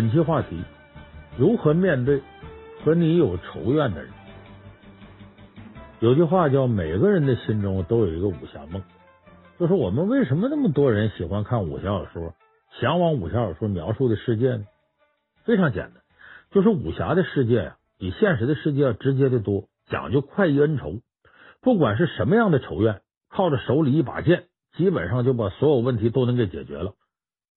本期话题：如何面对和你有仇怨的人？有句话叫“每个人的心中都有一个武侠梦”，就是我们为什么那么多人喜欢看武侠小说，向往武侠小说描述的世界呢？非常简单，就是武侠的世界呀，比现实的世界要直接的多，讲究快意恩仇。不管是什么样的仇怨，靠着手里一把剑，基本上就把所有问题都能给解决了。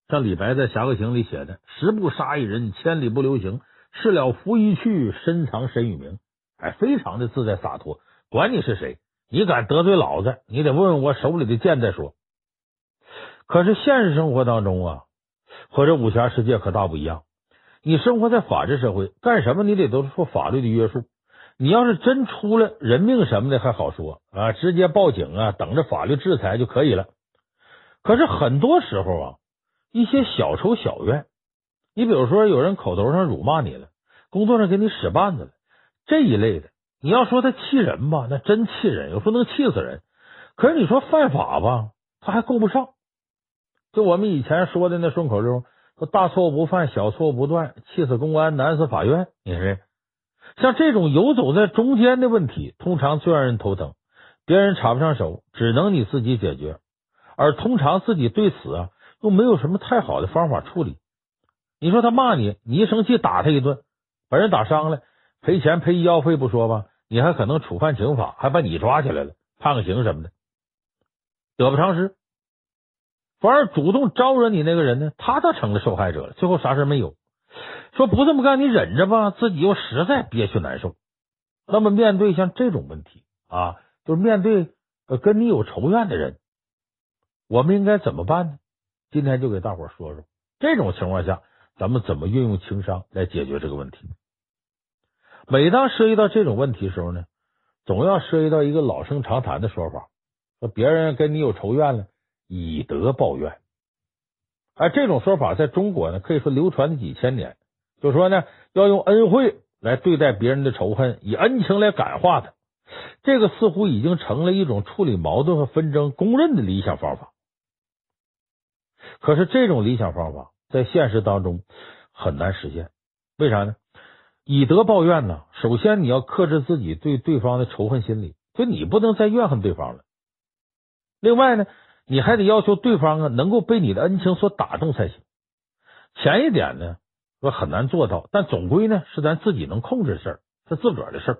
像李白在《侠客行》里写的：“十步杀一人，千里不留行。事了拂衣去，深藏身与名。”哎，非常的自在洒脱。管你是谁，你敢得罪老子，你得问问我手里的剑再说。可是现实生活当中啊，和这武侠世界可大不一样。你生活在法治社会，干什么你得都是受法律的约束。你要是真出了人命什么的还好说啊，直接报警啊，等着法律制裁就可以了。可是很多时候啊。一些小仇小怨，你比如说有人口头上辱骂你了，工作上给你使绊子了，这一类的，你要说他气人吧，那真气人，有时候能气死人。可是你说犯法吧，他还够不上。就我们以前说的那顺口溜，说大错不犯，小错不断，气死公安，难死法院。你说，像这种游走在中间的问题，通常最让人头疼，别人插不上手，只能你自己解决，而通常自己对此啊。都没有什么太好的方法处理。你说他骂你，你一生气打他一顿，把人打伤了，赔钱赔医药费不说吧，你还可能触犯刑法，还把你抓起来了，判个刑什么的，得不偿失。反而主动招惹你那个人呢，他倒成了受害者了，最后啥事没有。说不这么干，你忍着吧，自己又实在憋屈难受。那么面对像这种问题啊，就是面对跟你有仇怨的人，我们应该怎么办呢？今天就给大伙说说，这种情况下，咱们怎么运用情商来解决这个问题。每当涉及到这种问题的时候呢，总要涉及到一个老生常谈的说法：说别人跟你有仇怨了，以德报怨。而这种说法在中国呢，可以说流传了几千年。就说呢，要用恩惠来对待别人的仇恨，以恩情来感化他。这个似乎已经成了一种处理矛盾和纷争公认的理想方法。可是这种理想方法在现实当中很难实现，为啥呢？以德报怨呢？首先你要克制自己对对方的仇恨心理，就你不能再怨恨对方了。另外呢，你还得要求对方啊能够被你的恩情所打动才行。前一点呢说很难做到，但总归呢是咱自己能控制的事儿，是自个儿的事儿。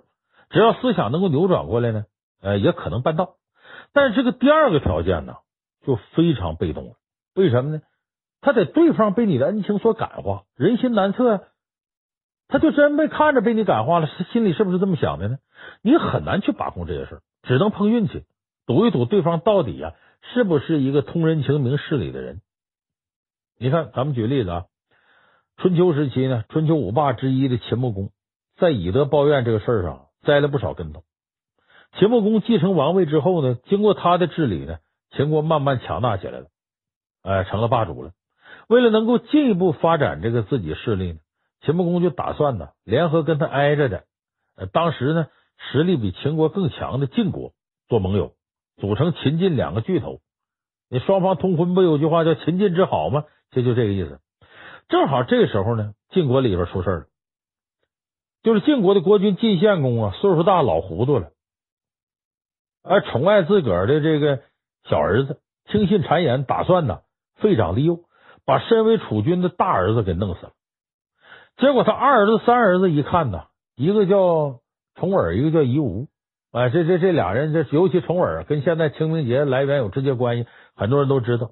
只要思想能够扭转过来呢，呃，也可能办到。但是这个第二个条件呢，就非常被动了。为什么呢？他得对方被你的恩情所感化，人心难测呀。他就真被看着被你感化了，心里是不是这么想的呢？你很难去把控这些事儿，只能碰运气，赌一赌对方到底呀是不是一个通人情、明事理的人。你看，咱们举例子啊，春秋时期呢，春秋五霸之一的秦穆公，在以德报怨这个事儿上栽了不少跟头。秦穆公继承王位之后呢，经过他的治理呢，秦国慢慢强大起来了。哎，成了霸主了。为了能够进一步发展这个自己势力呢，秦穆公就打算呢，联合跟他挨着的，呃，当时呢实力比秦国更强的晋国做盟友，组成秦晋两个巨头。你双方通婚不有句话叫秦晋之好吗？这就这个意思。正好这个时候呢，晋国里边出事了，就是晋国的国君晋献公啊，岁数大老糊涂了，而宠爱自个儿的这个小儿子，听信谗言，打算呢。废长立幼，把身为储君的大儿子给弄死了。结果他二儿子、三儿子一看呢，一个叫重耳，一个叫夷吾。哎，这这这俩人，这尤其重耳跟现在清明节来源有直接关系，很多人都知道。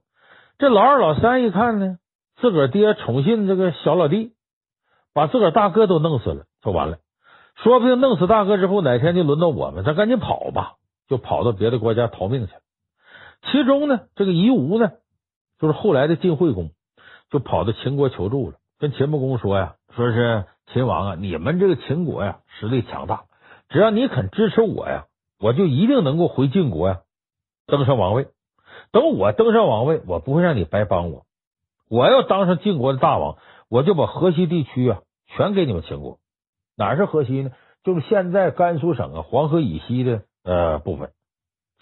这老二、老三一看呢，自个儿爹宠信这个小老弟，把自个儿大哥都弄死了，就完了。说不定弄死大哥之后，哪天就轮到我们，咱赶紧跑吧，就跑到别的国家逃命去了。其中呢，这个夷吾呢。就是后来的晋惠公，就跑到秦国求助了，跟秦穆公说呀：“说是秦王啊，你们这个秦国呀，实力强大，只要你肯支持我呀，我就一定能够回晋国呀，登上王位。等我登上王位，我不会让你白帮我。我要当上晋国的大王，我就把河西地区啊全给你们秦国。哪是河西呢？就是现在甘肃省啊黄河以西的呃部分，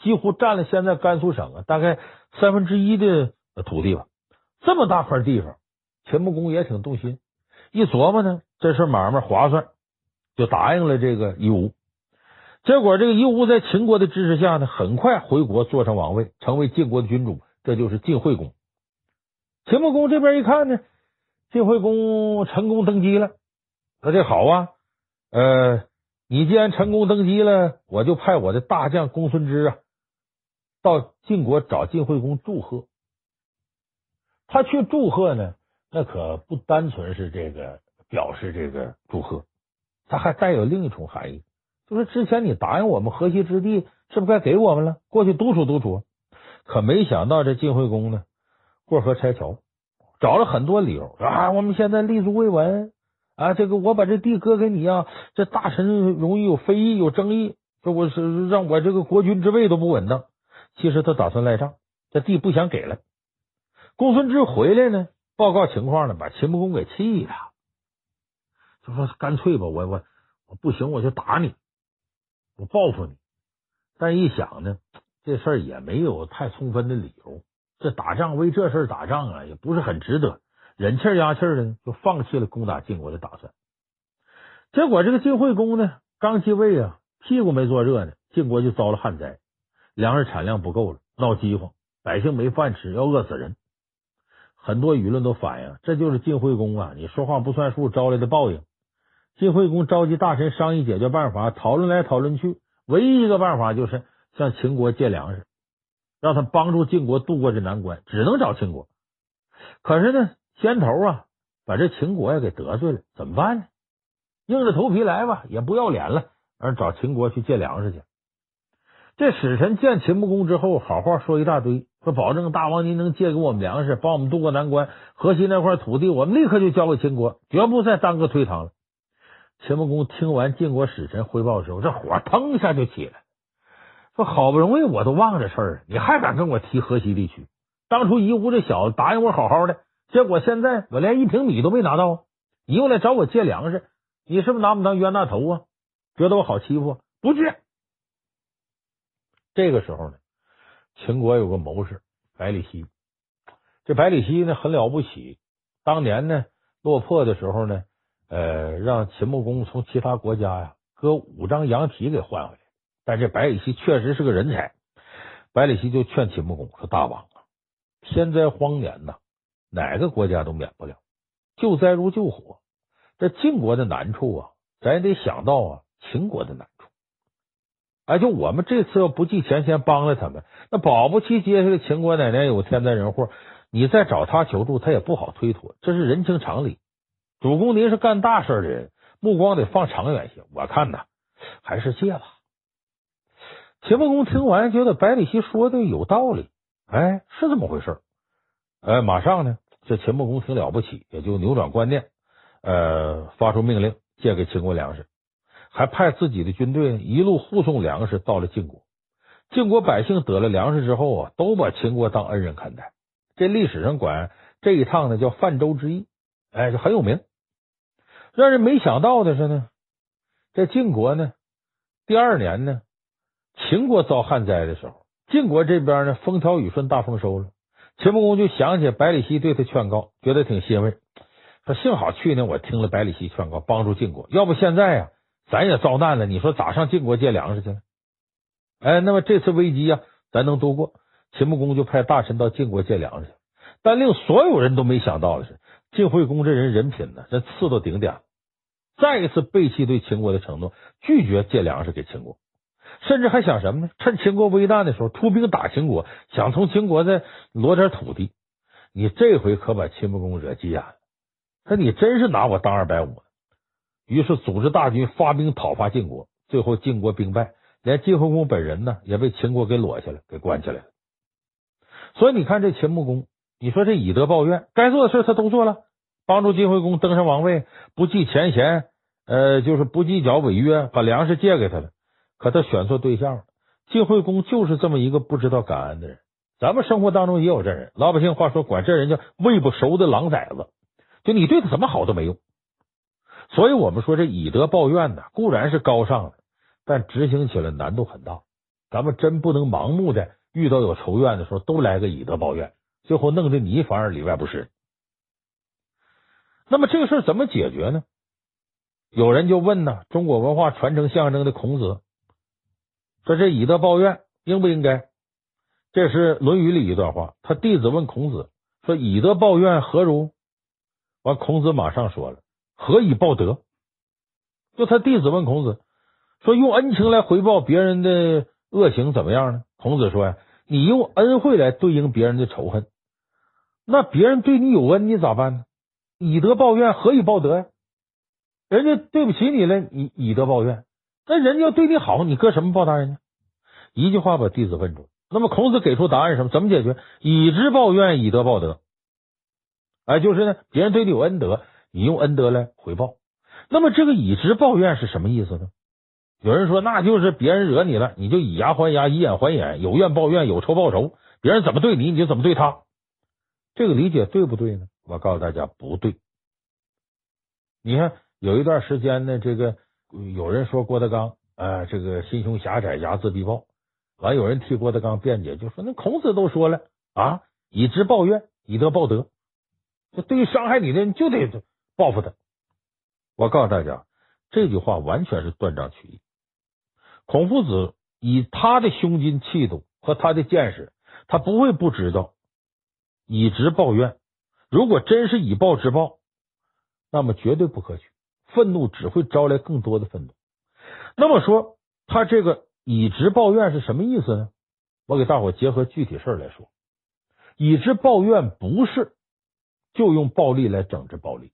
几乎占了现在甘肃省啊大概三分之一的。”土地吧，这么大块地方，秦穆公也挺动心，一琢磨呢，这事买卖划算，就答应了这个夷吾。结果这个夷吾在秦国的支持下呢，很快回国坐上王位，成为晋国的君主，这就是晋惠公。秦穆公这边一看呢，晋惠公成功登基了，那这好啊，呃，你既然成功登基了，我就派我的大将公孙支啊，到晋国找晋惠公祝贺。他去祝贺呢，那可不单纯是这个表示这个祝贺，他还带有另一重含义，就是之前你答应我们河西之地，是不是该给我们了？过去督促督促。可没想到这晋惠公呢，过河拆桥，找了很多理由啊！我们现在立足未稳啊，这个我把这地割给你啊，这大臣容易有非议、有争议，说我是让我这个国君之位都不稳当。其实他打算赖账，这地不想给了。公孙支回来呢，报告情况呢，把秦穆公给气了，就说干脆吧，我我我不行，我就打你，我报复你。但一想呢，这事也没有太充分的理由，这打仗为这事打仗啊，也不是很值得，忍气压气的呢，就放弃了攻打晋国的打算。结果这个晋惠公呢，刚继位啊，屁股没坐热呢，晋国就遭了旱灾，粮食产量不够了，闹饥荒，百姓没饭吃，要饿死人。很多舆论都反映，这就是晋惠公啊，你说话不算数招来的报应。晋惠公召集大臣商议解决办法，讨论来讨论去，唯一一个办法就是向秦国借粮食，让他帮助晋国渡过这难关，只能找秦国。可是呢，先头啊，把这秦国也给得罪了，怎么办呢？硬着头皮来吧，也不要脸了，而找秦国去借粮食去。这使臣见秦穆公之后，好话说一大堆。说保证大王您能借给我们粮食，帮我们渡过难关。河西那块土地，我们立刻就交给秦国，绝不再耽搁推搪了。秦穆公听完晋国使臣汇报的时候，这火腾一下就起来，说好不容易我都忘这事儿，你还敢跟我提河西地区？当初夷吾这小子答应我好好的，结果现在我连一平米都没拿到，你又来找我借粮食，你是不是拿我当冤大头啊？觉得我好欺负？不借。这个时候呢？秦国有个谋士百里奚，这百里奚呢很了不起。当年呢落魄的时候呢，呃，让秦穆公从其他国家呀割五张羊蹄给换回来。但这百里奚确实是个人才，百里奚就劝秦穆公说：“大王啊，天灾荒年呐，哪个国家都免不了。救灾如救火，这晋国的难处啊，咱也得想到啊秦国的难处。”哎，就我们这次要不计前嫌帮了他们，那保不齐接下来秦国哪年有天灾人祸，你再找他求助，他也不好推脱，这是人情常理。主公您是干大事的人，目光得放长远些。我看呐，还是借吧。秦穆公听完，觉得百里奚说的有道理，哎，是这么回事。哎，马上呢，这秦穆公挺了不起，也就扭转观念，呃，发出命令，借给秦国粮食。还派自己的军队一路护送粮食到了晋国，晋国百姓得了粮食之后啊，都把秦国当恩人看待。这历史上管这一趟呢叫泛舟之役，哎，就很有名。让人没想到的是呢，在晋国呢，第二年呢，秦国遭旱灾的时候，晋国这边呢风调雨顺，大丰收了。秦穆公就想起百里奚对他劝告，觉得挺欣慰，说幸好去年我听了百里奚劝告，帮助晋国，要不现在呀。咱也遭难了，你说咋上晋国借粮食去了？哎，那么这次危机呀，咱能度过？秦穆公就派大臣到晋国借粮食去，但令所有人都没想到的是，晋惠公这人人品呢，这次到顶点，再一次背弃对秦国的承诺，拒绝借粮食给秦国，甚至还想什么呢？趁秦国危难的时候出兵打秦国，想从秦国再挪点土地。你这回可把秦穆公惹急眼了，说你真是拿我当二百五。于是组织大军发兵讨伐晋国，最后晋国兵败，连晋惠公本人呢也被秦国给裸下来，给关起来了。所以你看这秦穆公，你说这以德报怨，该做的事他都做了，帮助晋惠公登上王位，不计前嫌，呃，就是不计较违约，把粮食借给他了。可他选错对象了，晋惠公就是这么一个不知道感恩的人。咱们生活当中也有这人，老百姓话说管这人叫喂不熟的狼崽子，就你对他怎么好都没用。所以我们说这以德报怨呢，固然是高尚的，但执行起来难度很大。咱们真不能盲目的遇到有仇怨的时候都来个以德报怨，最后弄得你反而里外不是。那么这个事怎么解决呢？有人就问呢，中国文化传承象征的孔子，说这以德报怨应不应该？这是《论语》里一段话，他弟子问孔子说：“以德报怨何如？”完，孔子马上说了：“何以报德？”就他弟子问孔子说：“用恩情来回报别人的恶行怎么样呢？”孔子说：“呀，你用恩惠来对应别人的仇恨，那别人对你有恩，你咋办呢？以德报怨，何以报德呀？人家对不起你了，你以德报怨，那人家要对你好，你搁什么报答人家？一句话把弟子问住。那么孔子给出答案是什么？怎么解决？以直报怨，以德报德。哎，就是呢，别人对你有恩德，你用恩德来回报。那么这个以直报怨是什么意思呢？有人说，那就是别人惹你了，你就以牙还牙，以眼还眼，有怨报怨，有仇报仇。别人怎么对你，你就怎么对他。这个理解对不对呢？我告诉大家，不对。你看，有一段时间呢，这个有人说郭德纲，呃，这个心胸狭窄，睚眦必报。完，有人替郭德纲辩解，就说那孔子都说了啊，以直报怨，以德报德。就对于伤害你的人，就得报复他。我告诉大家，这句话完全是断章取义。孔夫子以他的胸襟气度和他的见识，他不会不知道以直报怨。如果真是以暴制暴，那么绝对不可取，愤怒只会招来更多的愤怒。那么说，他这个。以直报怨是什么意思呢？我给大伙结合具体事儿来说，以直报怨不是就用暴力来整治暴力，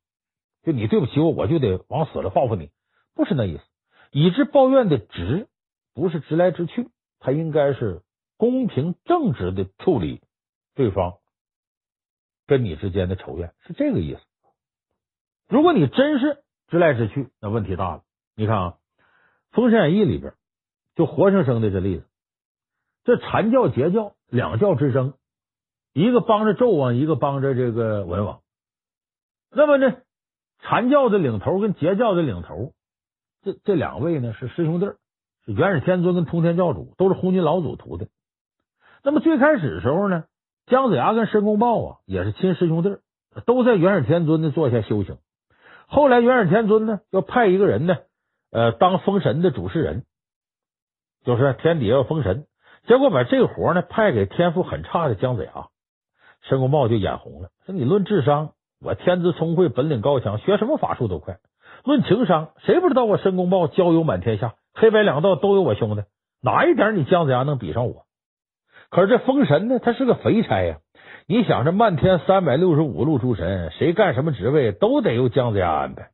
就你对不起我，我就得往死了报复你，不是那意思。以直报怨的直不是直来直去，他应该是公平正直的处理对方跟你之间的仇怨，是这个意思。如果你真是直来直去，那问题大了。你看啊，《封神演义》里边。就活生生的这例子，这禅教截教两教之争，一个帮着纣王，一个帮着这个文王。那么呢，禅教的领头跟截教的领头，这这两位呢是师兄弟，是元始天尊跟通天教主，都是红巾老祖徒的。那么最开始的时候呢，姜子牙跟申公豹啊也是亲师兄弟，都在元始天尊的座下修行。后来元始天尊呢要派一个人呢，呃，当封神的主事人。就是天底下要封神，结果把这个活呢派给天赋很差的姜子牙，申公豹就眼红了，说：“你论智商，我天资聪慧，本领高强，学什么法术都快；论情商，谁不知道我申公豹交友满天下，黑白两道都有我兄弟，哪一点你姜子牙能比上我？可是这封神呢，他是个肥差呀！你想这漫天三百六十五路诸神，谁干什么职位都得由姜子牙安排，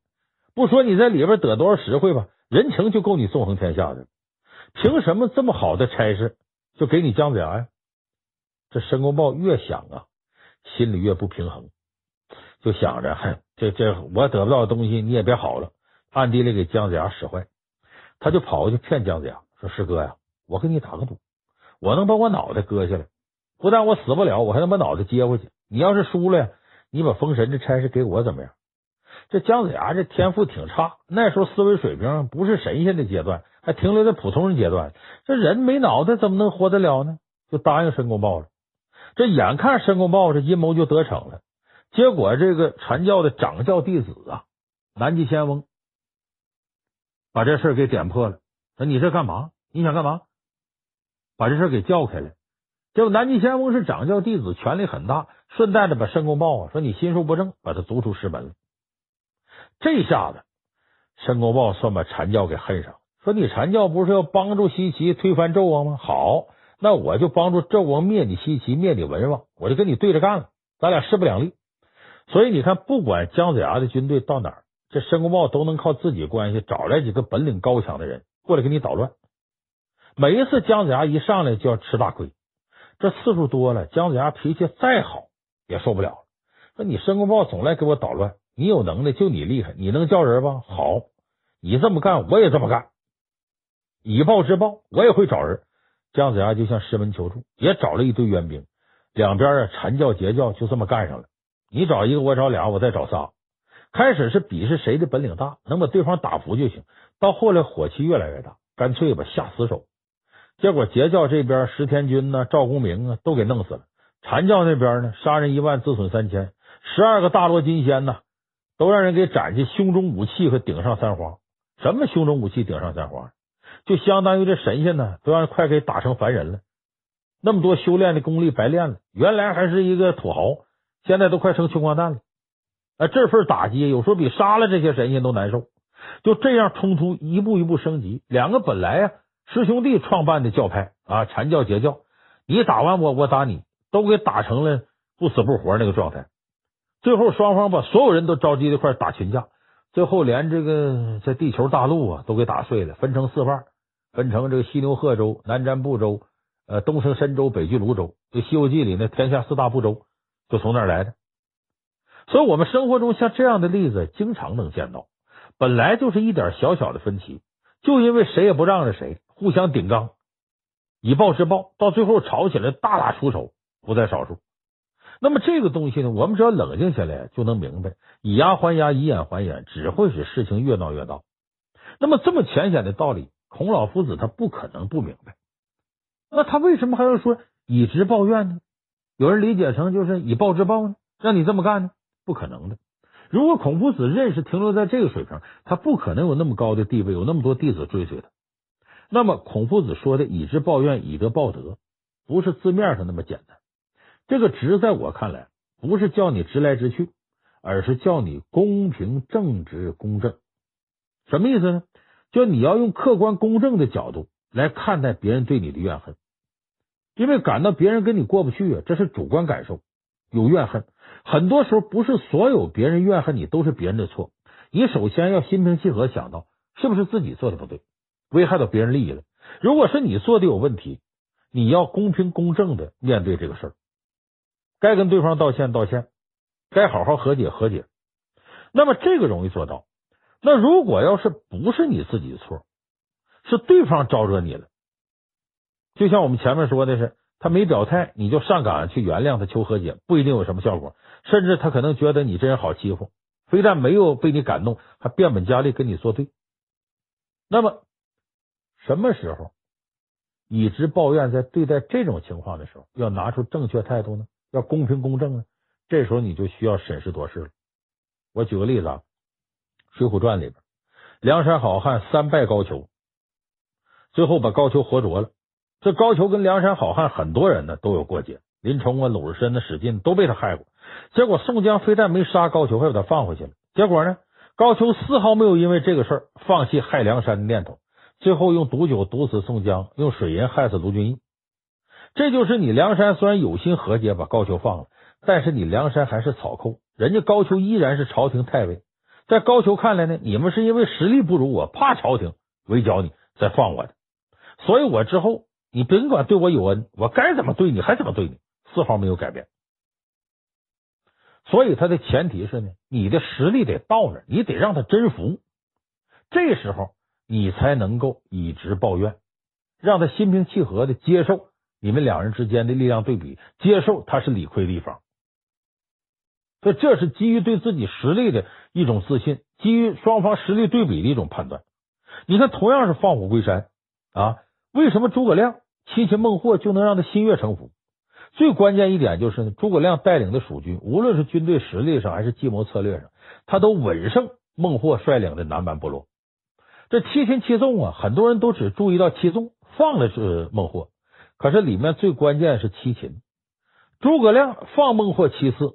不说你在里边得多少实惠吧，人情就够你纵横天下的。”凭什么这么好的差事就给你姜子牙呀？这申公豹越想啊，心里越不平衡，就想着，哼，这这我得不到的东西你也别好了，暗地里给姜子牙使坏。他就跑过去骗姜子牙说：“师哥呀，我跟你打个赌，我能把我脑袋割下来，不但我死不了，我还能把脑袋接回去。你要是输了呀，你把封神这差事给我怎么样？”这姜子牙这天赋挺差，那时候思维水平不是神仙的阶段。还停留在普通人阶段，这人没脑袋怎么能活得了呢？就答应申公豹了。这眼看申公豹这阴谋就得逞了，结果这个传教的掌教弟子啊，南极仙翁把这事给点破了。说你这干嘛？你想干嘛？把这事给叫开了。结果南极仙翁是掌教弟子，权力很大，顺带着把申公豹啊说你心术不正，把他逐出师门了。这下子申公豹算把禅教给恨上。说你禅教不是要帮助西岐推翻纣王吗？好，那我就帮助纣王灭你西岐，灭你文王，我就跟你对着干了，咱俩势不两立。所以你看，不管姜子牙的军队到哪儿，这申公豹都能靠自己关系找来几个本领高强的人过来给你捣乱。每一次姜子牙一上来就要吃大亏，这次数多了，姜子牙脾气再好也受不了。说你申公豹总来给我捣乱，你有能耐就你厉害，你能叫人吧？好，你这么干我也这么干。以暴制暴，我也会找人。姜子牙就向师门求助，也找了一堆援兵。两边啊，禅教、截教就这么干上了。你找一个，我找俩，我再找仨。开始是比试谁的本领大，能把对方打服就行。到后来火气越来越大，干脆吧下死手。结果截教这边石天军呢、赵公明啊都给弄死了。禅教那边呢，杀人一万，自损三千。十二个大罗金仙呢，都让人给斩下胸中武器和顶上三花。什么胸中武器顶上三花？就相当于这神仙呢，都让人快给打成凡人了。那么多修炼的功力白练了，原来还是一个土豪，现在都快成穷光蛋了。啊，这份打击有时候比杀了这些神仙都难受。就这样冲突一步一步升级，两个本来啊师兄弟创办的教派啊禅教截教，你打完我，我打你，都给打成了不死不活那个状态。最后双方把所有人都召集一块打群架，最后连这个在地球大陆啊都给打碎了，分成四半，分成这个西牛贺州、南瞻部洲。呃，东胜神州，北俱芦洲，这《西游记》里那天下四大部洲就从那儿来的。所以，我们生活中像这样的例子经常能见到。本来就是一点小小的分歧，就因为谁也不让着谁，互相顶刚，以暴制暴，到最后吵起来，大打出手不在少数。那么，这个东西呢，我们只要冷静下来就能明白：以牙还牙，以眼还眼，只会使事情越闹越大。那么，这么浅显的道理，孔老夫子他不可能不明白。那他为什么还要说以直报怨呢？有人理解成就是以暴制暴呢？让你这么干呢？不可能的。如果孔夫子认识停留在这个水平，他不可能有那么高的地位，有那么多弟子追随他。那么孔夫子说的以直报怨，以德报德，不是字面上那么简单。这个直在我看来，不是叫你直来直去，而是叫你公平正直公正。什么意思呢？就你要用客观公正的角度来看待别人对你的怨恨。因为感到别人跟你过不去啊，这是主观感受，有怨恨。很多时候不是所有别人怨恨你都是别人的错，你首先要心平气和想到是不是自己做的不对，危害到别人利益了。如果是你做的有问题，你要公平公正的面对这个事儿，该跟对方道歉道歉，该好好和解和解。那么这个容易做到。那如果要是不是你自己的错，是对方招惹你了。就像我们前面说的是，他没表态，你就上赶去原谅他，求和解，不一定有什么效果。甚至他可能觉得你这人好欺负，非但没有被你感动，还变本加厉跟你作对。那么，什么时候以直报怨，在对待这种情况的时候，要拿出正确态度呢？要公平公正呢？这时候你就需要审时度势了。我举个例子啊，《水浒传》里边，梁山好汉三拜高俅，最后把高俅活捉了。这高俅跟梁山好汉很多人呢都有过节，林冲啊、鲁智深啊、史进都被他害过。结果宋江非但没杀高俅，还把他放回去了。结果呢，高俅丝毫没有因为这个事儿放弃害梁山的念头，最后用毒酒毒死宋江，用水银害死卢俊义。这就是你梁山虽然有心和解，把高俅放了，但是你梁山还是草寇，人家高俅依然是朝廷太尉。在高俅看来呢，你们是因为实力不如我，怕朝廷围剿你，才放我的。所以我之后。你甭管对我有恩，我该怎么对你还怎么对你，丝毫没有改变。所以他的前提是呢，你的实力得到那儿，你得让他真服，这时候你才能够以直报怨，让他心平气和的接受你们两人之间的力量对比，接受他是理亏的一方。所以这是基于对自己实力的一种自信，基于双方实力对比的一种判断。你看，同样是放虎归山啊，为什么诸葛亮？七擒孟获就能让他心悦诚服。最关键一点就是，诸葛亮带领的蜀军，无论是军队实力上还是计谋策略上，他都稳胜孟获率领的南蛮部落。这七擒七纵啊，很多人都只注意到七纵放的是孟获，可是里面最关键是七擒。诸葛亮放孟获七次，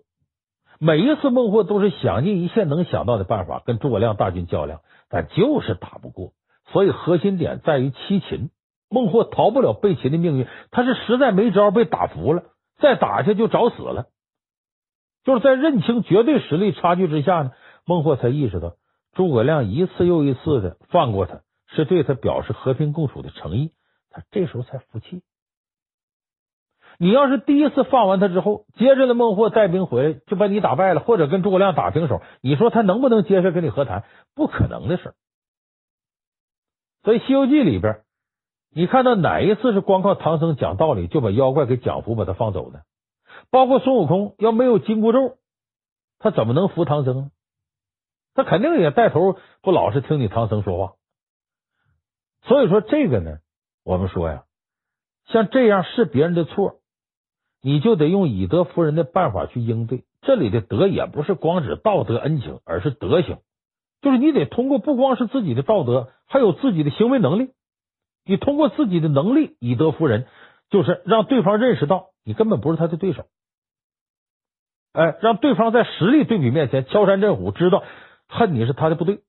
每一次孟获都是想尽一切能想到的办法跟诸葛亮大军较量，但就是打不过。所以核心点在于七擒。孟获逃不了被擒的命运，他是实在没招，被打服了，再打下去就找死了。就是在认清绝对实力差距之下呢，孟获才意识到诸葛亮一次又一次的放过他，是对他表示和平共处的诚意。他这时候才服气。你要是第一次放完他之后，接着的孟获带兵回来就把你打败了，或者跟诸葛亮打平手，你说他能不能接受跟你和谈？不可能的事。所以《西游记》里边。你看到哪一次是光靠唐僧讲道理就把妖怪给讲服，把他放走的？包括孙悟空，要没有紧箍咒，他怎么能服唐僧？他肯定也带头不老实听你唐僧说话。所以说这个呢，我们说呀，像这样是别人的错，你就得用以德服人的办法去应对。这里的德也不是光指道德恩情，而是德行，就是你得通过不光是自己的道德，还有自己的行为能力。你通过自己的能力以德服人，就是让对方认识到你根本不是他的对手。哎，让对方在实力对比面前敲山震虎，知道恨你是他的不对，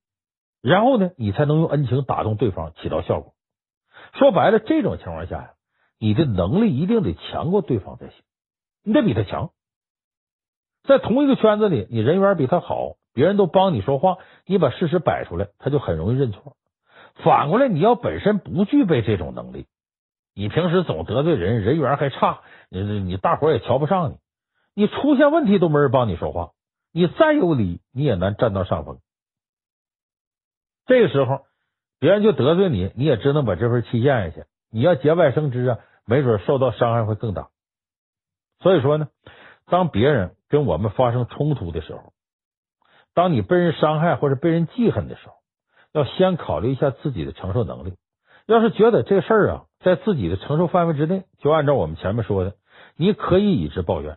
然后呢，你才能用恩情打动对方，起到效果。说白了，这种情况下呀，你的能力一定得强过对方才行，你得比他强。在同一个圈子里，你人缘比他好，别人都帮你说话，你把事实摆出来，他就很容易认错。反过来，你要本身不具备这种能力，你平时总得罪人，人缘还差，你你大伙也瞧不上你。你出现问题都没人帮你说话，你再有理你也难占到上风。这个时候，别人就得罪你，你也只能把这份气咽下去。你要节外生枝啊，没准受到伤害会更大。所以说呢，当别人跟我们发生冲突的时候，当你被人伤害或者被人记恨的时候，要先考虑一下自己的承受能力。要是觉得这事儿啊在自己的承受范围之内，就按照我们前面说的，你可以以直报怨。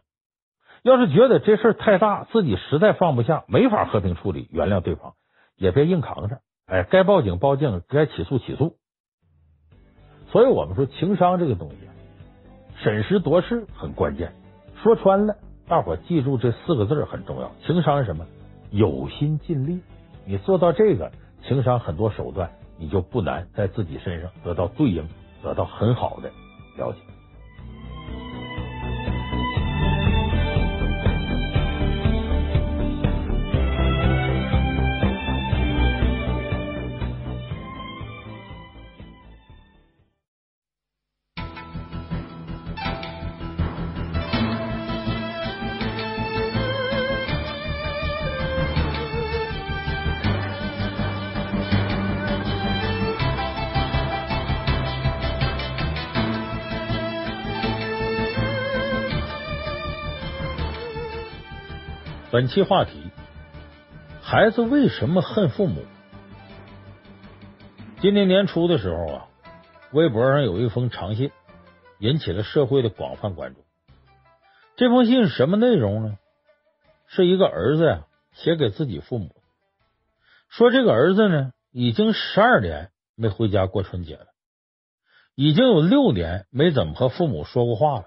要是觉得这事儿太大，自己实在放不下，没法和平处理，原谅对方，也别硬扛着。哎，该报警报警，该起诉起诉。所以我们说情商这个东西，审时度势很关键。说穿了，大伙记住这四个字很重要。情商是什么？有心尽力。你做到这个，情商很多手段，你就不难在自己身上得到对应，得到很好的了解。本期话题：孩子为什么恨父母？今年年初的时候啊，微博上有一封长信，引起了社会的广泛关注。这封信什么内容呢？是一个儿子呀写给自己父母，说这个儿子呢已经十二年没回家过春节了，已经有六年没怎么和父母说过话了。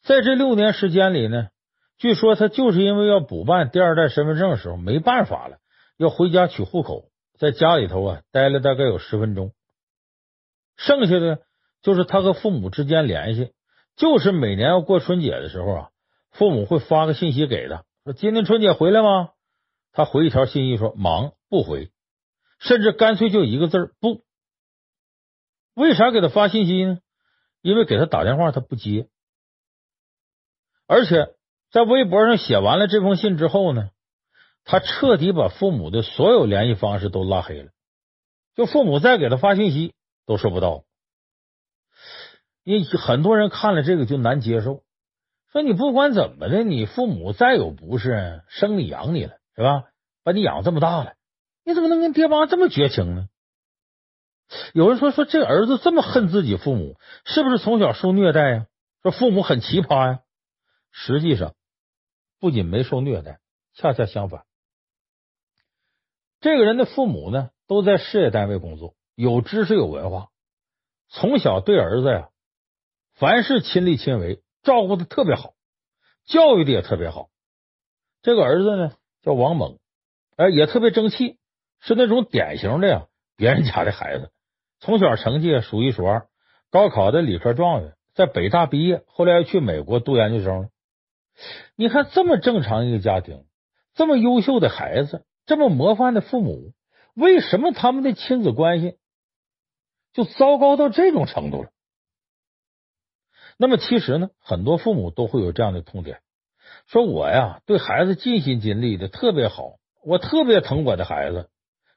在这六年时间里呢。据说他就是因为要补办第二代身份证的时候没办法了，要回家取户口，在家里头啊待了大概有十分钟，剩下的就是他和父母之间联系，就是每年要过春节的时候啊，父母会发个信息给他，说今年春节回来吗？他回一条信息说忙不回，甚至干脆就一个字不。为啥给他发信息呢？因为给他打电话他不接，而且。在微博上写完了这封信之后呢，他彻底把父母的所有联系方式都拉黑了，就父母再给他发信息都收不到。因为很多人看了这个就难接受，说你不管怎么的，你父母再有不是，生你养你了是吧？把你养这么大了，你怎么能跟爹妈这么绝情呢？有人说说这儿子这么恨自己父母，是不是从小受虐待呀？说父母很奇葩呀？实际上。不仅没受虐待，恰恰相反，这个人的父母呢都在事业单位工作，有知识有文化，从小对儿子呀，凡事亲力亲为，照顾的特别好，教育的也特别好。这个儿子呢叫王猛，哎，也特别争气，是那种典型的呀别人家的孩子，从小成绩数一数二，高考的理科状元，在北大毕业，后来去美国读研究生。你看，这么正常一个家庭，这么优秀的孩子，这么模范的父母，为什么他们的亲子关系就糟糕到这种程度了？那么，其实呢，很多父母都会有这样的痛点，说我呀，对孩子尽心尽力的特别好，我特别疼我的孩子，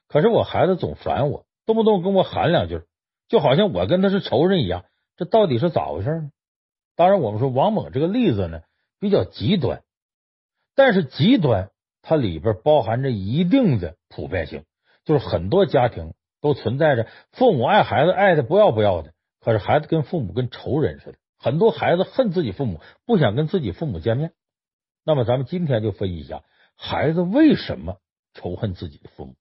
可是我孩子总烦我，动不动跟我喊两句，就好像我跟他是仇人一样。这到底是咋回事呢？当然，我们说王猛这个例子呢。比较极端，但是极端它里边包含着一定的普遍性，就是很多家庭都存在着父母爱孩子爱的不要不要的，可是孩子跟父母跟仇人似的，很多孩子恨自己父母，不想跟自己父母见面。那么咱们今天就分析一下，孩子为什么仇恨自己的父母。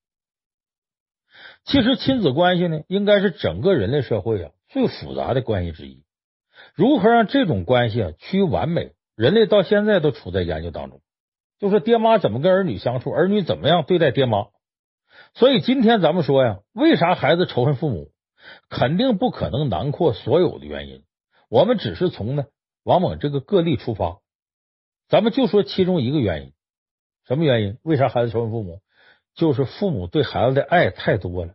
其实亲子关系呢，应该是整个人类社会啊最复杂的关系之一。如何让这种关系啊趋于完美，人类到现在都处在研究当中。就说爹妈怎么跟儿女相处，儿女怎么样对待爹妈。所以今天咱们说呀，为啥孩子仇恨父母？肯定不可能囊括所有的原因。我们只是从呢往往这个个例出发，咱们就说其中一个原因。什么原因？为啥孩子仇恨父母？就是父母对孩子的爱太多了。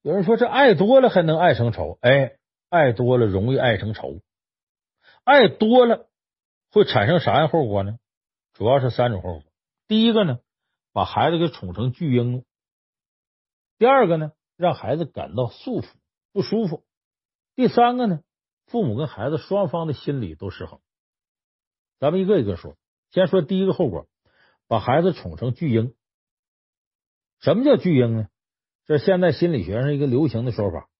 有人说这爱多了还能爱成仇？哎，爱多了容易爱成仇。爱多了会产生啥样后果呢？主要是三种后果。第一个呢，把孩子给宠成巨婴；第二个呢，让孩子感到束缚不舒服；第三个呢，父母跟孩子双方的心理都失衡。咱们一个一个说。先说第一个后果，把孩子宠成巨婴。什么叫巨婴呢？这现在心理学上一个流行的说法。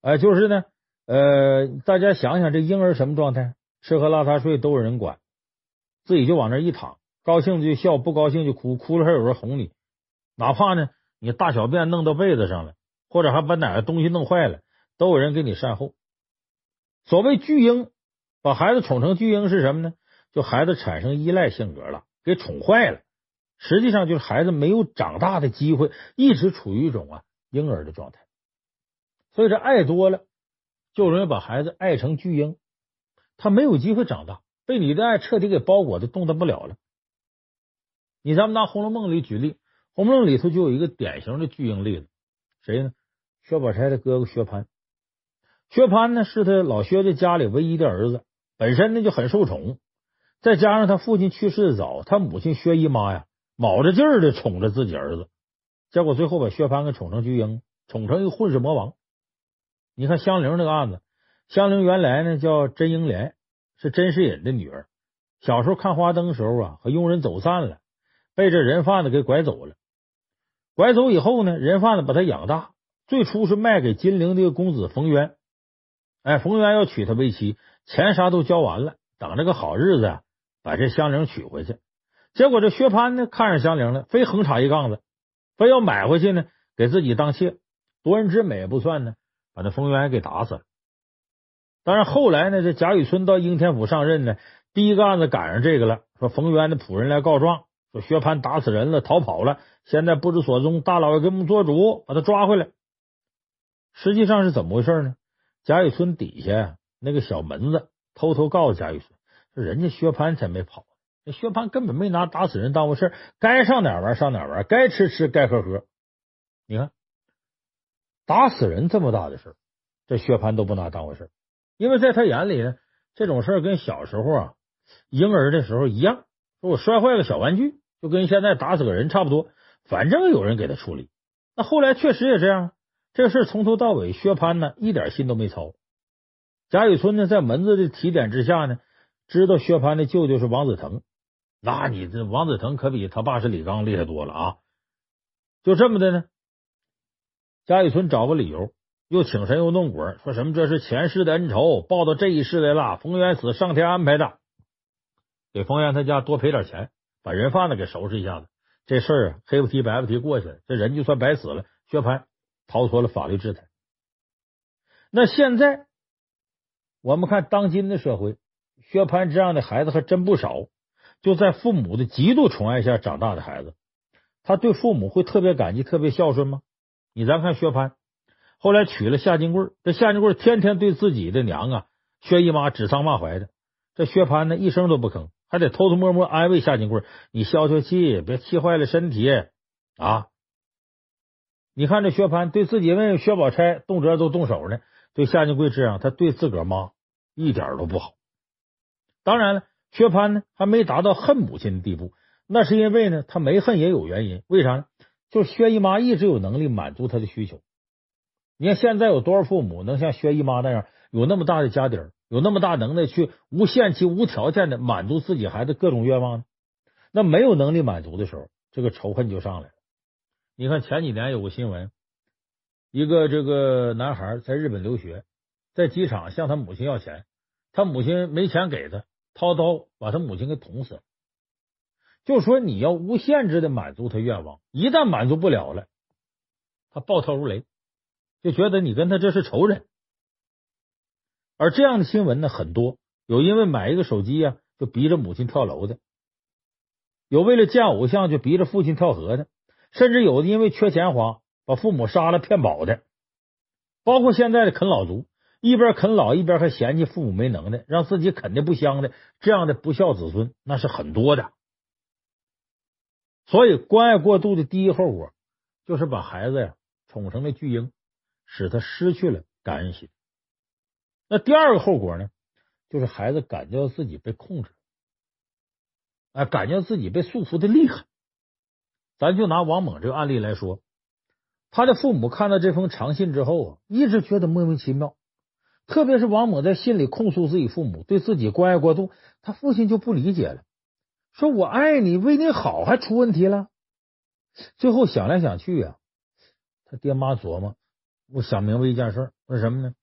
哎，就是呢，呃，大家想想，这婴儿什么状态？吃喝拉撒睡都有人管，自己就往那一躺，高兴就笑，不高兴就哭，哭了还有人哄你。哪怕呢，你大小便弄到被子上了，或者还把哪个东西弄坏了，都有人给你善后。所谓巨婴，把孩子宠成巨婴是什么呢？就孩子产生依赖性格了，给宠坏了。实际上就是孩子没有长大的机会，一直处于一种啊婴儿的状态。所以这爱多了，就容易把孩子爱成巨婴，他没有机会长大，被你的爱彻底给包裹的动弹不了了。你咱们拿《红楼梦》里举例，《红楼梦》里头就有一个典型的巨婴例子，谁呢？薛宝钗的哥哥薛蟠。薛蟠呢是他老薛家家里唯一的儿子，本身呢就很受宠，再加上他父亲去世的早，他母亲薛姨妈呀。卯着劲儿的宠着自己儿子，结果最后把薛蟠给宠成巨婴，宠成一个混世魔王。你看香菱那个案子，香菱原来呢叫甄英莲，是甄士隐的女儿。小时候看花灯的时候啊，和佣人走散了，被这人贩子给拐走了。拐走以后呢，人贩子把她养大，最初是卖给金陵的公子冯渊。哎，冯渊要娶她为妻，钱啥都交完了，等着个好日子啊，把这香菱娶回去。结果这薛蟠呢，看上香菱了，非横插一杠子，非要买回去呢，给自己当妾。夺人之美不算呢，把那冯渊给打死了。但是后来呢，这贾雨村到应天府上任呢，第一个案子赶上这个了，说冯渊的仆人来告状，说薛蟠打死人了，逃跑了，现在不知所踪，大老爷给我们做主，把他抓回来。实际上是怎么回事呢？贾雨村底下那个小门子偷偷告诉贾雨村，说人家薛蟠才没跑。薛蟠根本没拿打死人当回事，该上哪玩上哪玩，该吃吃，该喝喝。你看，打死人这么大的事，这薛蟠都不拿当回事，因为在他眼里呢，这种事跟小时候啊婴儿的时候一样，说我摔坏个小玩具，就跟现在打死个人差不多，反正有人给他处理。那后来确实也这样，这事从头到尾，薛蟠呢一点心都没操。贾雨村呢，在门子的提点之下呢，知道薛蟠的舅舅是王子腾。那你这王子腾可比他爸是李刚厉害多了啊！就这么的呢，贾雨村找个理由，又请神又弄鬼，说什么这是前世的恩仇报到这一世来了，冯渊死上天安排的，给冯渊他家多赔点钱，把人贩子给收拾一下子，这事儿黑不提白不提过去了，这人就算白死了，薛蟠逃脱了法律制裁。那现在我们看当今的社会，薛蟠这样的孩子还真不少。就在父母的极度宠爱下长大的孩子，他对父母会特别感激、特别孝顺吗？你咱看薛蟠，后来娶了夏金桂，这夏金桂天天对自己的娘啊薛姨妈指桑骂槐的，这薛蟠呢一声都不吭，还得偷偷摸摸安慰夏金桂：“你消消气，别气坏了身体啊！”你看这薛蟠对自己妹妹薛宝钗动辄都动手呢，对夏金桂这样，他对自个儿妈一点都不好。当然了。薛蟠呢，还没达到恨母亲的地步，那是因为呢，他没恨也有原因。为啥呢？就薛姨妈一直有能力满足他的需求。你看现在有多少父母能像薛姨妈那样有那么大的家底儿，有那么大能耐去无限期、无条件的满足自己孩子各种愿望呢？那没有能力满足的时候，这个仇恨就上来了。你看前几年有个新闻，一个这个男孩在日本留学，在机场向他母亲要钱，他母亲没钱给他。掏刀把他母亲给捅死了，就说你要无限制的满足他愿望，一旦满足不了了，他暴跳如雷，就觉得你跟他这是仇人。而这样的新闻呢，很多，有因为买一个手机呀、啊，就逼着母亲跳楼的；有为了见偶像就逼着父亲跳河的；甚至有的因为缺钱花，把父母杀了骗保的。包括现在的啃老族，一边啃老一边还嫌弃父母没能耐，让自己啃的不香的，这样的不孝子孙那是很多的。所以，关爱过度的第一后果就是把孩子呀宠成了巨婴，使他失去了感恩心。那第二个后果呢，就是孩子感觉到自己被控制，哎，感觉自己被束缚的厉害。咱就拿王猛这个案例来说，他的父母看到这封长信之后啊，一直觉得莫名其妙。特别是王猛在信里控诉自己父母对自己关爱过度，他父亲就不理解了，说我爱你，为你好，还出问题了。最后想来想去啊，他爹妈琢磨，我想明白一件事，为什么呢？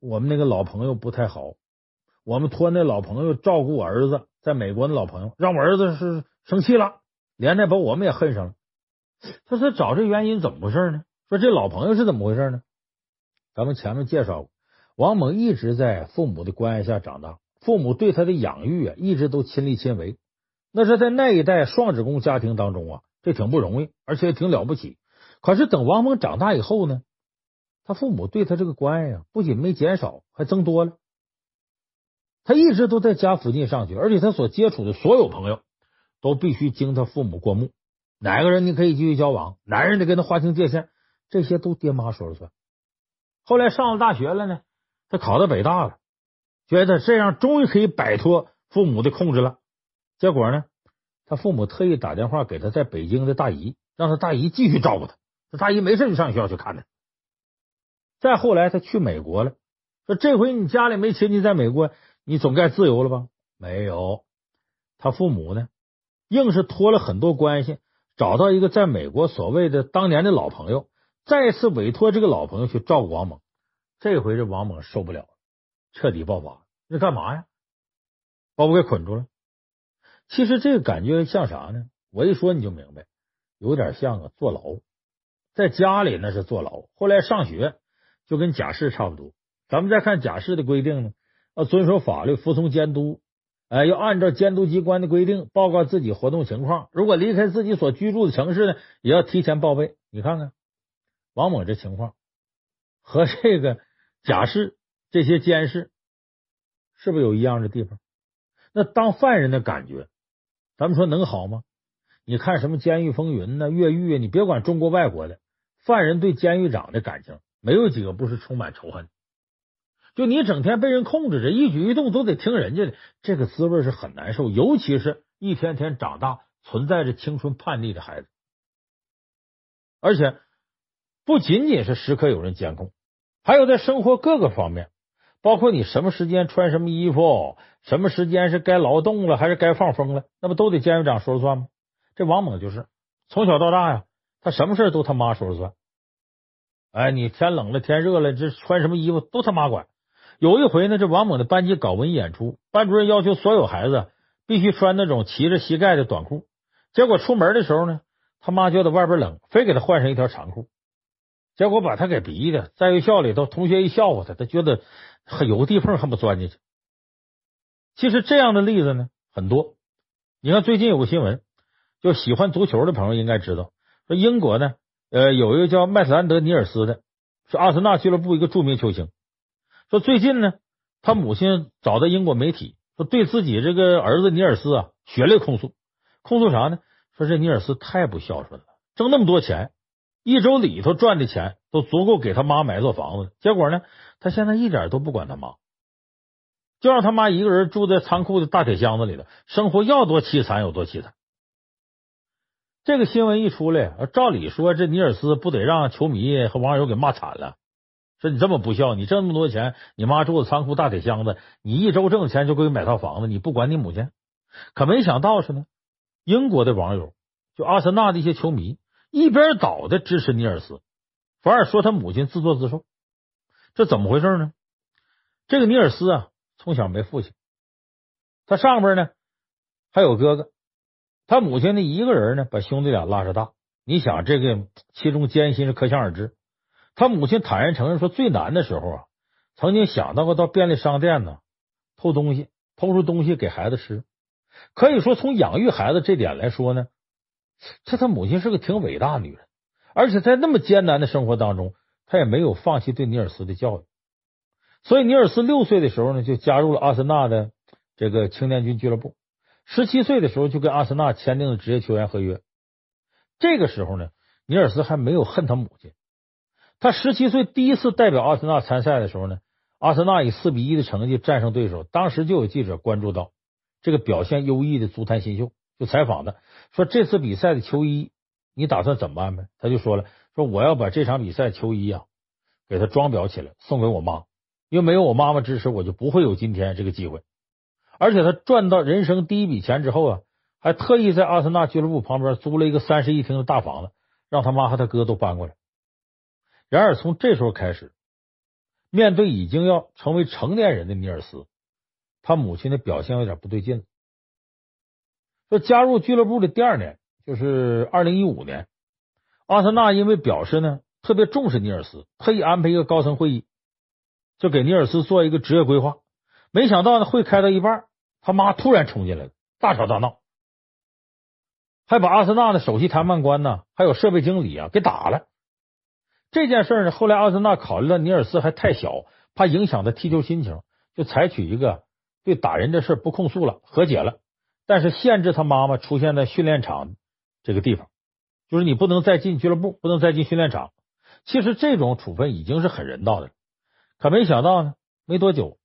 我们那个老朋友不太好，我们托那老朋友照顾我儿子，在美国的老朋友，让我儿子是生气了，连带把我们也恨上了。他说找这原因怎么回事呢？说这老朋友是怎么回事呢？咱们前面介绍过，王猛一直在父母的关爱下长大，父母对他的养育啊，一直都亲力亲为。那是在那一代双职工家庭当中啊，这挺不容易，而且也挺了不起。可是等王猛长大以后呢？他父母对他这个关爱啊，不仅没减少，还增多了。他一直都在家附近上学，而且他所接触的所有朋友都必须经他父母过目。哪个人你可以继续交往，男人得跟他划清界限，这些都爹妈说了算。后来上了大学了呢，他考到北大了，觉得这样终于可以摆脱父母的控制了。结果呢，他父母特意打电话给他在北京的大姨，让他大姨继续照顾他。他大姨没事就上学校去看他。再后来，他去美国了。说这回你家里没亲戚在美国，你总该自由了吧？没有，他父母呢，硬是托了很多关系，找到一个在美国所谓的当年的老朋友，再次委托这个老朋友去照顾王猛。这回这王猛受不了，彻底爆发。你干嘛呀？把我给捆住了。其实这个感觉像啥呢？我一说你就明白，有点像啊坐牢。在家里那是坐牢，后来上学。就跟假释差不多。咱们再看假释的规定呢，要遵守法律，服从监督，哎，要按照监督机关的规定报告自己活动情况。如果离开自己所居住的城市呢，也要提前报备。你看看王猛这情况和这个假释这些监视是不是有一样的地方？那当犯人的感觉，咱们说能好吗？你看什么《监狱风云》呢，《越狱》啊，你别管中国外国的犯人对监狱长的感情。没有几个不是充满仇恨。就你整天被人控制着，一举一动都得听人家的，这个滋味是很难受。尤其是一天天长大，存在着青春叛逆的孩子，而且不仅仅是时刻有人监控，还有在生活各个方面，包括你什么时间穿什么衣服，什么时间是该劳动了还是该放风了，那不都得监狱长说了算吗？这王猛就是从小到大呀，他什么事都他妈说了算。哎，你天冷了，天热了，这穿什么衣服都他妈管。有一回呢，这王猛的班级搞文艺演出，班主任要求所有孩子必须穿那种齐着膝盖的短裤。结果出门的时候呢，他妈觉得外边冷，非给他换上一条长裤。结果把他给逼的，在学校里头，同学一笑话他，他觉得有个地缝恨不钻进去。其实这样的例子呢很多。你看最近有个新闻，就喜欢足球的朋友应该知道，说英国呢。呃，有一个叫麦特兰德尼尔斯的，是阿森纳俱乐部一个著名球星。说最近呢，他母亲找到英国媒体，说对自己这个儿子尼尔斯啊血泪控诉，控诉啥呢？说这尼尔斯太不孝顺了，挣那么多钱，一周里头赚的钱都足够给他妈买座房子，结果呢，他现在一点都不管他妈，就让他妈一个人住在仓库的大铁箱子里头，生活要多凄惨有多凄惨。这个新闻一出来，照理说这尼尔斯不得让球迷和网友给骂惨了，说你这么不孝，你挣那么多钱，你妈住的仓库大铁箱子，你一周挣钱就可以买套房子，你不管你母亲？可没想到是呢，英国的网友就阿森纳的一些球迷一边倒的支持尼尔斯，反而说他母亲自作自受，这怎么回事呢？这个尼尔斯啊，从小没父亲，他上边呢还有哥哥。他母亲呢，一个人呢，把兄弟俩拉扯大。你想，这个其中艰辛是可想而知。他母亲坦然承认说，最难的时候啊，曾经想到过到便利商店呢偷东西，偷出东西给孩子吃。可以说，从养育孩子这点来说呢，这他母亲是个挺伟大的女人。而且在那么艰难的生活当中，她也没有放弃对尼尔斯的教育。所以，尼尔斯六岁的时候呢，就加入了阿森纳的这个青年军俱乐部。十七岁的时候，就跟阿森纳签订了职业球员合约。这个时候呢，尼尔斯还没有恨他母亲。他十七岁第一次代表阿森纳参赛的时候呢，阿森纳以四比一的成绩战胜对手。当时就有记者关注到这个表现优异的足坛新秀，就采访他，说这次比赛的球衣你打算怎么安排？他就说了，说我要把这场比赛球衣啊给他装裱起来送给我妈。因为没有我妈妈支持，我就不会有今天这个机会。而且他赚到人生第一笔钱之后啊，还特意在阿森纳俱乐部旁边租了一个三室一厅的大房子，让他妈和他哥都搬过来。然而从这时候开始，面对已经要成为成年人的尼尔斯，他母亲的表现有点不对劲了。说加入俱乐部的第二年，就是二零一五年，阿森纳因为表示呢特别重视尼尔斯，特意安排一个高层会议。就给尼尔斯做一个职业规划，没想到呢，会开到一半，他妈突然冲进来了，大吵大闹，还把阿森纳的首席谈判官呢，还有设备经理啊给打了。这件事呢，后来阿森纳考虑到尼尔斯还太小，怕影响他踢球心情，就采取一个对打人这事不控诉了，和解了，但是限制他妈妈出现在训练场这个地方，就是你不能再进俱乐部，不能再进训练场。其实这种处分已经是很人道的了。可没想到呢，没多久，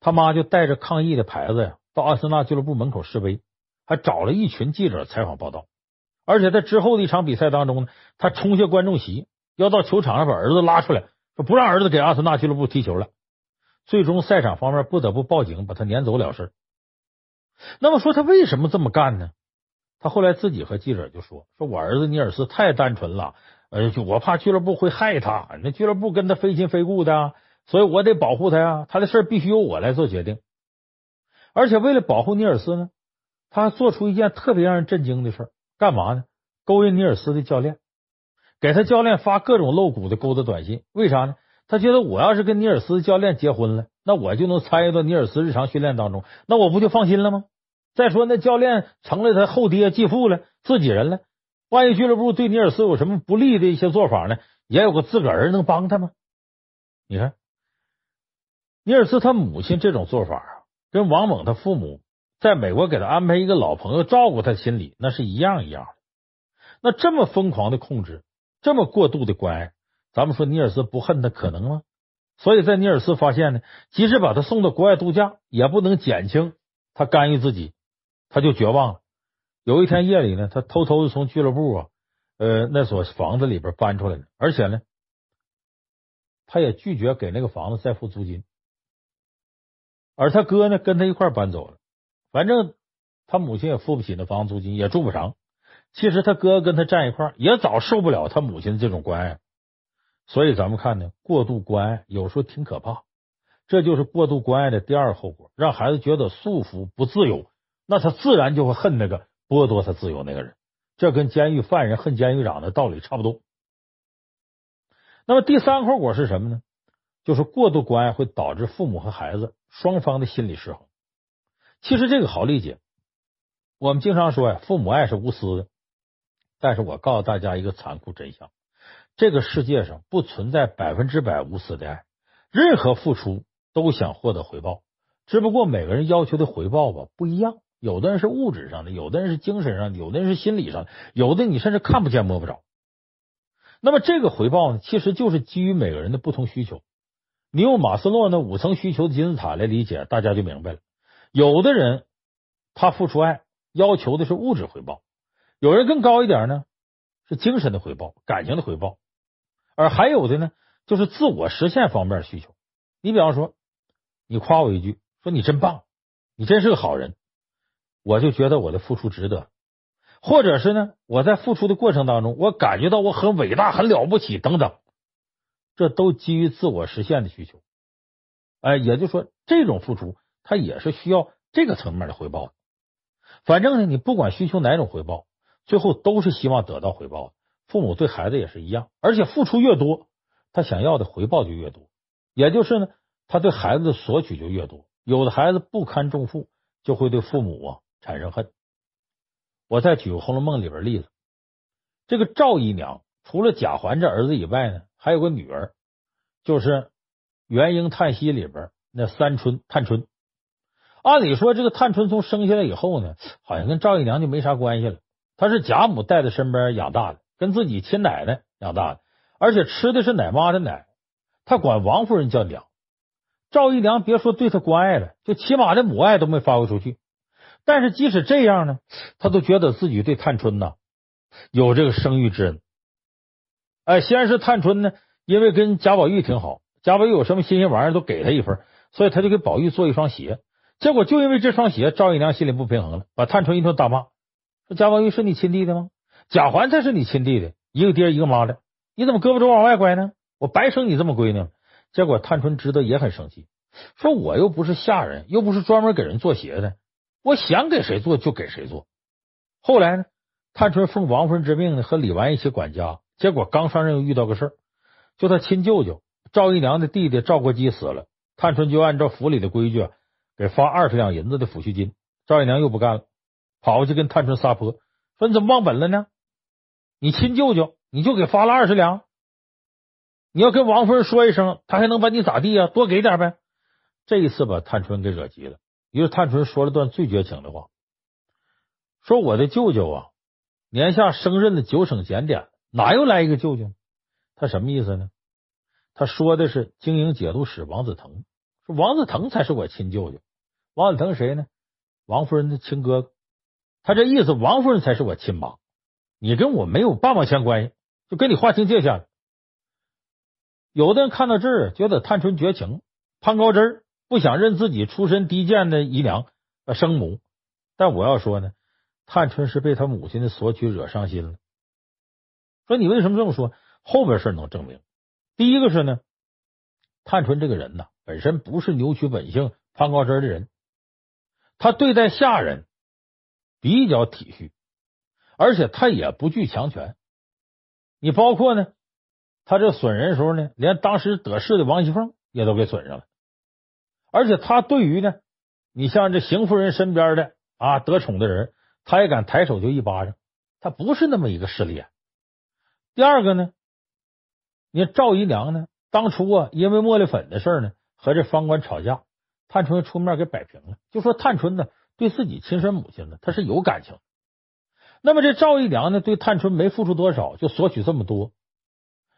他妈就带着抗议的牌子呀，到阿森纳俱乐部门口示威，还找了一群记者采访报道。而且在之后的一场比赛当中呢，他冲下观众席，要到球场上把儿子拉出来，说不让儿子给阿森纳俱乐部踢球了。最终赛场方面不得不报警，把他撵走了事。那么说他为什么这么干呢？他后来自己和记者就说：“说我儿子尼尔斯太单纯了，呃，就我怕俱乐部会害他，那俱乐部跟他非亲非故的。”所以我得保护他呀，他的事必须由我来做决定。而且为了保护尼尔斯呢，他还做出一件特别让人震惊的事，干嘛呢？勾引尼尔斯的教练，给他教练发各种露骨的勾搭短信。为啥呢？他觉得我要是跟尼尔斯教练结婚了，那我就能参与到尼尔斯日常训练当中，那我不就放心了吗？再说那教练成了他后爹继父了，自己人了，万一俱乐部对尼尔斯有什么不利的一些做法呢，也有个自个儿能帮他吗？你看。尼尔斯他母亲这种做法，跟王猛他父母在美国给他安排一个老朋友照顾他心理，那是一样一样的。那这么疯狂的控制，这么过度的关爱，咱们说尼尔斯不恨他可能吗？所以在尼尔斯发现呢，即使把他送到国外度假，也不能减轻他干预自己，他就绝望了。有一天夜里呢，他偷偷的从俱乐部啊，呃，那所房子里边搬出来了，而且呢，他也拒绝给那个房子再付租金。而他哥呢，跟他一块搬走了。反正他母亲也付不起那房租金，也住不长。其实他哥跟他站一块，也早受不了他母亲的这种关爱。所以咱们看呢，过度关爱有时候挺可怕。这就是过度关爱的第二个后果，让孩子觉得束缚不自由，那他自然就会恨那个剥夺他自由那个人。这跟监狱犯人恨监狱长的道理差不多。那么第三个后果是什么呢？就是过度关爱会导致父母和孩子双方的心理失衡。其实这个好理解，我们经常说呀，父母爱是无私的。但是我告诉大家一个残酷真相：这个世界上不存在百分之百无私的爱，任何付出都想获得回报，只不过每个人要求的回报吧不一样。有的人是物质上的，有的人是精神上的，有的人是心理上的，有的你甚至看不见摸不着。那么这个回报呢，其实就是基于每个人的不同需求。你用马斯洛那五层需求的金字塔来理解，大家就明白了。有的人他付出爱，要求的是物质回报；有人更高一点呢，是精神的回报、感情的回报；而还有的呢，就是自我实现方面的需求。你比方说，你夸我一句，说你真棒，你真是个好人，我就觉得我的付出值得；或者是呢，我在付出的过程当中，我感觉到我很伟大、很了不起等等。这都基于自我实现的需求，哎，也就是说，这种付出它也是需要这个层面的回报的。反正呢，你不管需求哪种回报，最后都是希望得到回报的。父母对孩子也是一样，而且付出越多，他想要的回报就越多，也就是呢，他对孩子的索取就越多。有的孩子不堪重负，就会对父母啊产生恨。我再举个《红楼梦》里边例子，这个赵姨娘除了贾环这儿子以外呢，还有个女儿，就是《元婴叹息》里边那三春探春。按理说，这个探春从生下来以后呢，好像跟赵姨娘就没啥关系了。她是贾母带在身边养大的，跟自己亲奶奶养大的，而且吃的是奶妈的奶。她管王夫人叫娘。赵姨娘别说对她关爱了，就起码的母爱都没发挥出去。但是即使这样呢，她都觉得自己对探春呐有这个生育之恩。哎，先是探春呢，因为跟贾宝玉挺好，贾宝玉有什么新鲜玩意儿都给他一份，所以他就给宝玉做一双鞋。结果就因为这双鞋，赵姨娘心里不平衡了，把探春一顿大骂，说贾宝玉是你亲弟弟吗？贾环才是你亲弟弟，一个爹一个妈的，你怎么胳膊肘往外拐呢？我白生你这么闺女。结果探春知道也很生气，说我又不是下人，又不是专门给人做鞋的，我想给谁做就给谁做。后来呢，探春奉王夫人之命呢，和李纨一起管家，结果刚上任又遇到个事儿，就他亲舅舅赵姨娘的弟弟赵国基死了，探春就按照府里的规矩。给发二十两银子的抚恤金，赵姨娘又不干了，跑过去跟探春撒泼，说你怎么忘本了呢？你亲舅舅你就给发了二十两，你要跟王夫人说一声，他还能把你咋地呀？多给点呗。这一次把探春给惹急了，于是探春说了段最绝情的话，说我的舅舅啊，年下升任的九省检点，哪又来一个舅舅？他什么意思呢？他说的是经营节度使王子腾。说王子腾才是我亲舅舅，王子腾谁呢？王夫人的亲哥哥。他这意思，王夫人才是我亲妈，你跟我没有半毛钱关系，就跟你划清界限了。有的人看到这儿，觉得探春绝情，攀高枝不想认自己出身低贱的姨娘生母。但我要说呢，探春是被他母亲的索取惹伤心了。说你为什么这么说？后边事能证明。第一个是呢，探春这个人呢。本身不是扭曲本性、攀高枝的人，他对待下人比较体恤，而且他也不惧强权。你包括呢，他这损人时候呢，连当时得势的王熙凤也都给损上了。而且他对于呢，你像这邢夫人身边的啊得宠的人，他也敢抬手就一巴掌，他不是那么一个势利眼。第二个呢，你看赵姨娘呢，当初啊，因为茉莉粉的事呢。和这方官吵架，探春出面给摆平了。就说探春呢，对自己亲生母亲呢，她是有感情。那么这赵姨娘呢，对探春没付出多少，就索取这么多，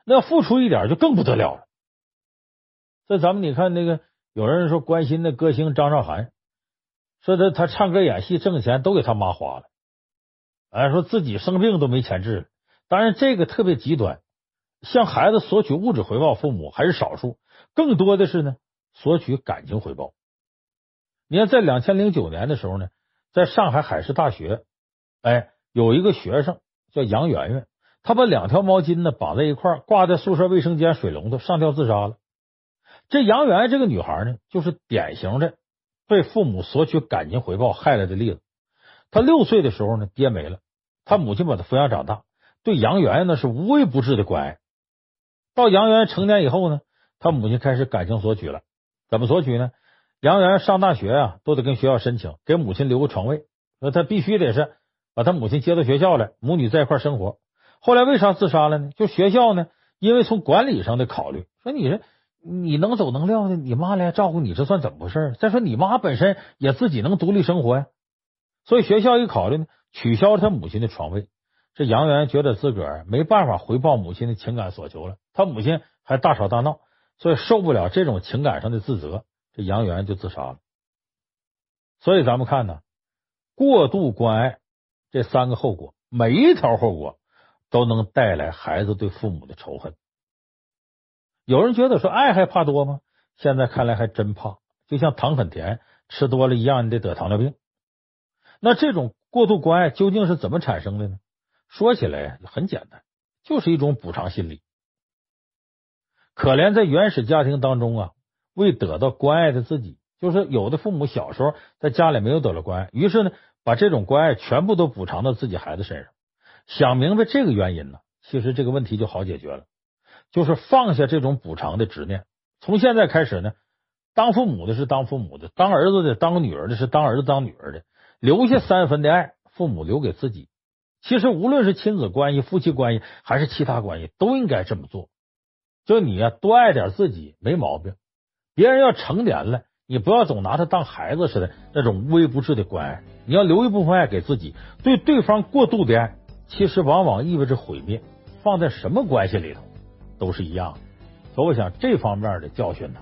那付出一点就更不得了了。所以咱们你看那个，有人说关心那歌星张韶涵，说他他唱歌演戏挣钱都给他妈花了，哎，说自己生病都没钱治了。当然这个特别极端，向孩子索取物质回报，父母还是少数，更多的是呢。索取感情回报。你看，在两千零九年的时候呢，在上海海事大学，哎，有一个学生叫杨圆圆，他把两条毛巾呢绑在一块，挂在宿舍卫生间水龙头上吊自杀了。这杨圆圆这个女孩呢，就是典型的被父母索取感情回报害了的例子。她六岁的时候呢，爹没了，她母亲把她抚养长大，对杨元呢是无微不至的关爱。到杨元成年以后呢，她母亲开始感情索取了。怎么索取呢？杨元上大学啊，都得跟学校申请，给母亲留个床位。那他必须得是把他母亲接到学校来，母女在一块生活。后来为啥自杀了呢？就学校呢，因为从管理上的考虑，说你这你能走能撂的，你妈来照顾你，这算怎么回事？再说你妈本身也自己能独立生活呀，所以学校一考虑呢，取消了他母亲的床位。这杨元觉得自个儿没办法回报母亲的情感所求了，他母亲还大吵大闹。所以受不了这种情感上的自责，这杨元就自杀了。所以咱们看呢，过度关爱这三个后果，每一条后果都能带来孩子对父母的仇恨。有人觉得说爱还怕多吗？现在看来还真怕，就像糖很甜，吃多了一样，你得得糖尿病。那这种过度关爱究竟是怎么产生的呢？说起来很简单，就是一种补偿心理。可怜在原始家庭当中啊，未得到关爱的自己，就是有的父母小时候在家里没有得到关爱，于是呢，把这种关爱全部都补偿到自己孩子身上。想明白这个原因呢，其实这个问题就好解决了，就是放下这种补偿的执念。从现在开始呢，当父母的是当父母的，当儿子的当女儿的是当儿子当女儿的，留下三分的爱，父母留给自己。其实无论是亲子关系、夫妻关系还是其他关系，都应该这么做。就你呀、啊，多爱点自己没毛病。别人要成年了，你不要总拿他当孩子似的那种无微不至的关爱，你要留一部分爱给自己。对对方过度的爱，其实往往意味着毁灭。放在什么关系里头都是一样的。所以我想这方面的教训呢，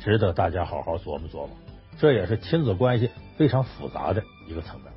值得大家好好琢磨琢磨。这也是亲子关系非常复杂的一个层面。